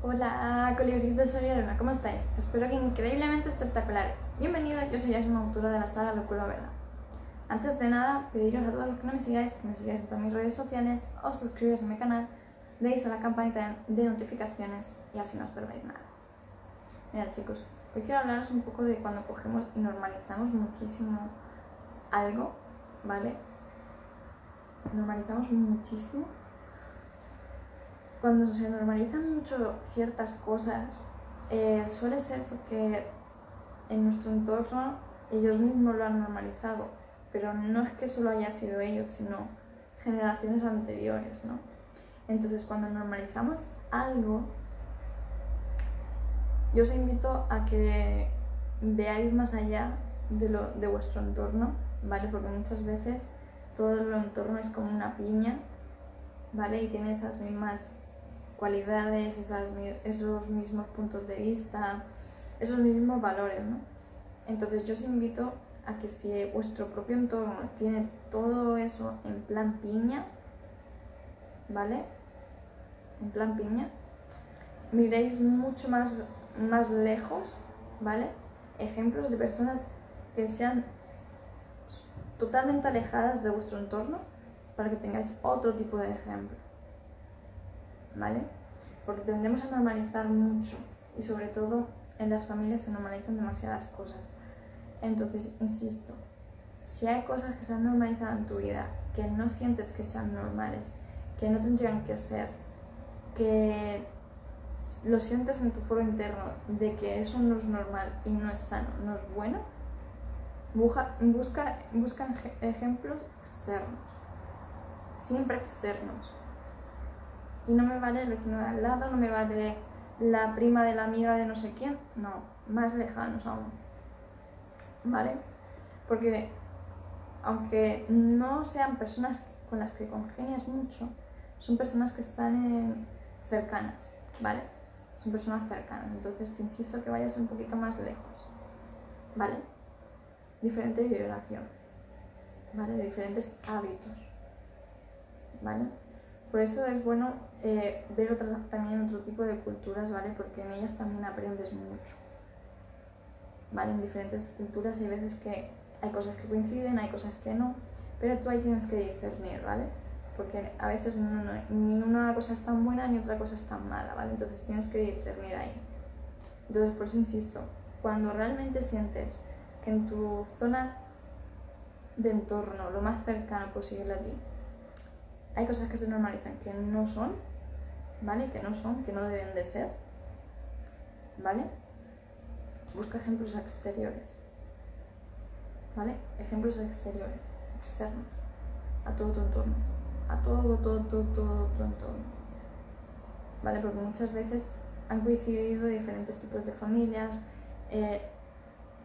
Hola, colibritos de Soria ¿cómo estáis? Espero que increíblemente espectacular. Bienvenido, yo soy una autora de la saga Locura Verdad. Antes de nada, pediros a todos los que no me sigáis, que me sigáis en todas mis redes sociales, os suscribáis a mi canal, deis a la campanita de notificaciones y así no os perdáis nada. Mira chicos, hoy quiero hablaros un poco de cuando cogemos y normalizamos muchísimo algo, ¿vale? Normalizamos muchísimo cuando se normalizan mucho ciertas cosas, eh, suele ser porque en nuestro entorno ellos mismos lo han normalizado, pero no es que solo haya sido ellos, sino generaciones anteriores, ¿no? Entonces, cuando normalizamos algo, yo os invito a que veáis más allá de, lo, de vuestro entorno, ¿vale? Porque muchas veces todo el entorno es como una piña, ¿vale? Y tiene esas mismas cualidades, esas, esos mismos puntos de vista, esos mismos valores, ¿no? Entonces yo os invito a que si vuestro propio entorno tiene todo eso en plan piña, ¿vale? En plan piña, miréis mucho más, más lejos, ¿vale? Ejemplos de personas que sean totalmente alejadas de vuestro entorno para que tengáis otro tipo de ejemplo. ¿Vale? Porque tendemos a normalizar mucho y sobre todo en las familias se normalizan demasiadas cosas. Entonces, insisto, si hay cosas que se han normalizado en tu vida que no sientes que sean normales, que no tendrían que ser, que lo sientes en tu foro interno de que eso no es normal y no es sano, no es bueno, busca, busca, busca ejemplos externos, siempre externos y no me vale el vecino de al lado, no me vale la prima de la amiga de no sé quién, no, más lejanos aún. ¿Vale? Porque aunque no sean personas con las que congenias mucho, son personas que están cercanas, ¿vale? Son personas cercanas, entonces te insisto que vayas un poquito más lejos, ¿vale? Diferente vibración, ¿vale? De diferentes hábitos, ¿vale? Por eso es bueno eh, ver también otro tipo de culturas, ¿vale? Porque en ellas también aprendes mucho. ¿Vale? En diferentes culturas hay veces que hay cosas que coinciden, hay cosas que no, pero tú ahí tienes que discernir, ¿vale? Porque a veces ni una cosa es tan buena ni otra cosa es tan mala, ¿vale? Entonces tienes que discernir ahí. Entonces, por eso insisto, cuando realmente sientes que en tu zona de entorno, lo más cercano posible a ti, hay cosas que se normalizan que no son, ¿vale? Que no son, que no deben de ser, ¿vale? Busca ejemplos exteriores, ¿vale? Ejemplos exteriores, externos, a todo tu entorno, a todo, todo, todo, todo tu entorno, ¿vale? Porque muchas veces han coincidido diferentes tipos de familias, eh,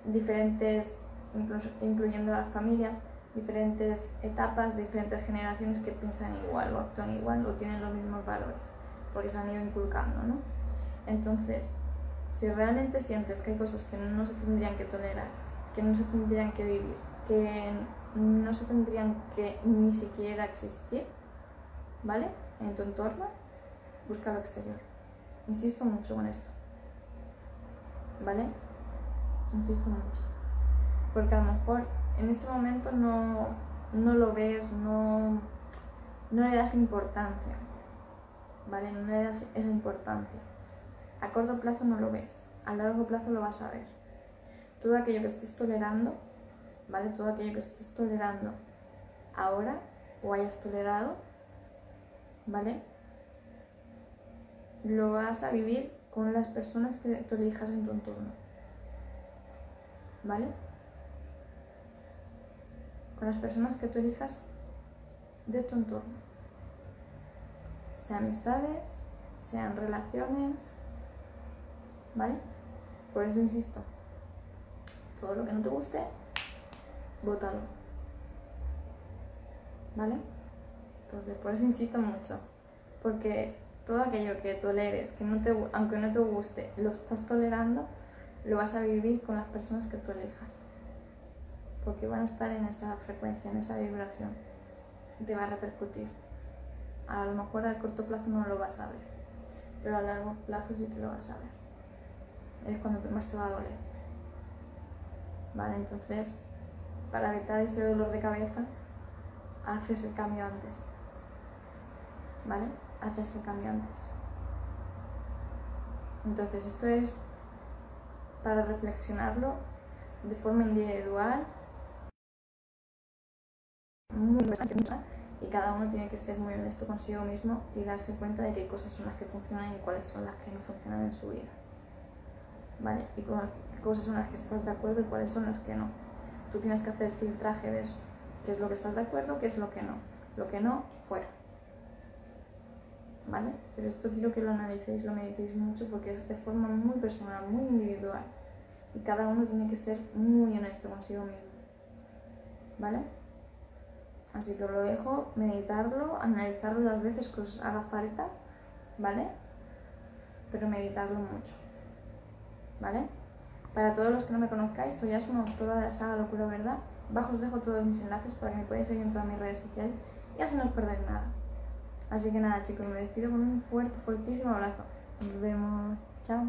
diferentes, incluso, incluyendo las familias, diferentes etapas, diferentes generaciones que piensan igual o actúan igual o tienen los mismos valores, porque se han ido inculcando, ¿no? Entonces, si realmente sientes que hay cosas que no se tendrían que tolerar, que no se tendrían que vivir, que no se tendrían que ni siquiera existir, ¿vale? En tu entorno, busca lo exterior. Insisto mucho con esto, ¿vale? Insisto mucho. Porque a lo mejor en ese momento no, lo ves, no, no le das importancia, ¿vale? No le das esa importancia. A corto plazo no lo ves, a largo plazo lo vas a ver. Todo aquello que estés tolerando, ¿vale? Todo aquello que estés tolerando ahora o hayas tolerado, ¿vale? Lo vas a vivir con las personas que tú elijas en tu entorno, ¿vale? Las personas que tú elijas de tu entorno. Sean amistades, sean relaciones, ¿vale? Por eso insisto, todo lo que no te guste, bótalo. ¿Vale? Entonces, por eso insisto mucho, porque todo aquello que toleres, que no te, aunque no te guste, lo estás tolerando, lo vas a vivir con las personas que tú elijas porque van a estar en esa frecuencia, en esa vibración. Te va a repercutir. A lo mejor a corto plazo no lo vas a ver, pero a largo plazo sí que lo vas a ver. Es cuando más te va a doler. ¿Vale? Entonces, para evitar ese dolor de cabeza, haces el cambio antes. ¿Vale? Haces el cambio antes. Entonces, esto es para reflexionarlo de forma individual, muy y cada uno tiene que ser muy honesto consigo mismo y darse cuenta de qué cosas son las que funcionan y cuáles son las que no funcionan en su vida. ¿Vale? Y qué cosas son las que estás de acuerdo y cuáles son las que no. Tú tienes que hacer filtraje de eso. ¿Qué es lo que estás de acuerdo? ¿Qué es lo que no? Lo que no, fuera. ¿Vale? Pero esto quiero que lo analicéis, lo meditéis mucho porque es de forma muy personal, muy individual. Y cada uno tiene que ser muy honesto consigo mismo. ¿Vale? Así que os lo dejo, meditarlo, analizarlo las veces que os haga falta, ¿vale? Pero meditarlo mucho, ¿vale? Para todos los que no me conozcáis, soy Asuna, autora de la saga Locura Verdad. Bajo os dejo todos mis enlaces para que me podáis seguir en todas mis redes sociales y así no os perdáis nada. Así que nada chicos, me despido con un fuerte, fuertísimo abrazo. Nos vemos. Chao.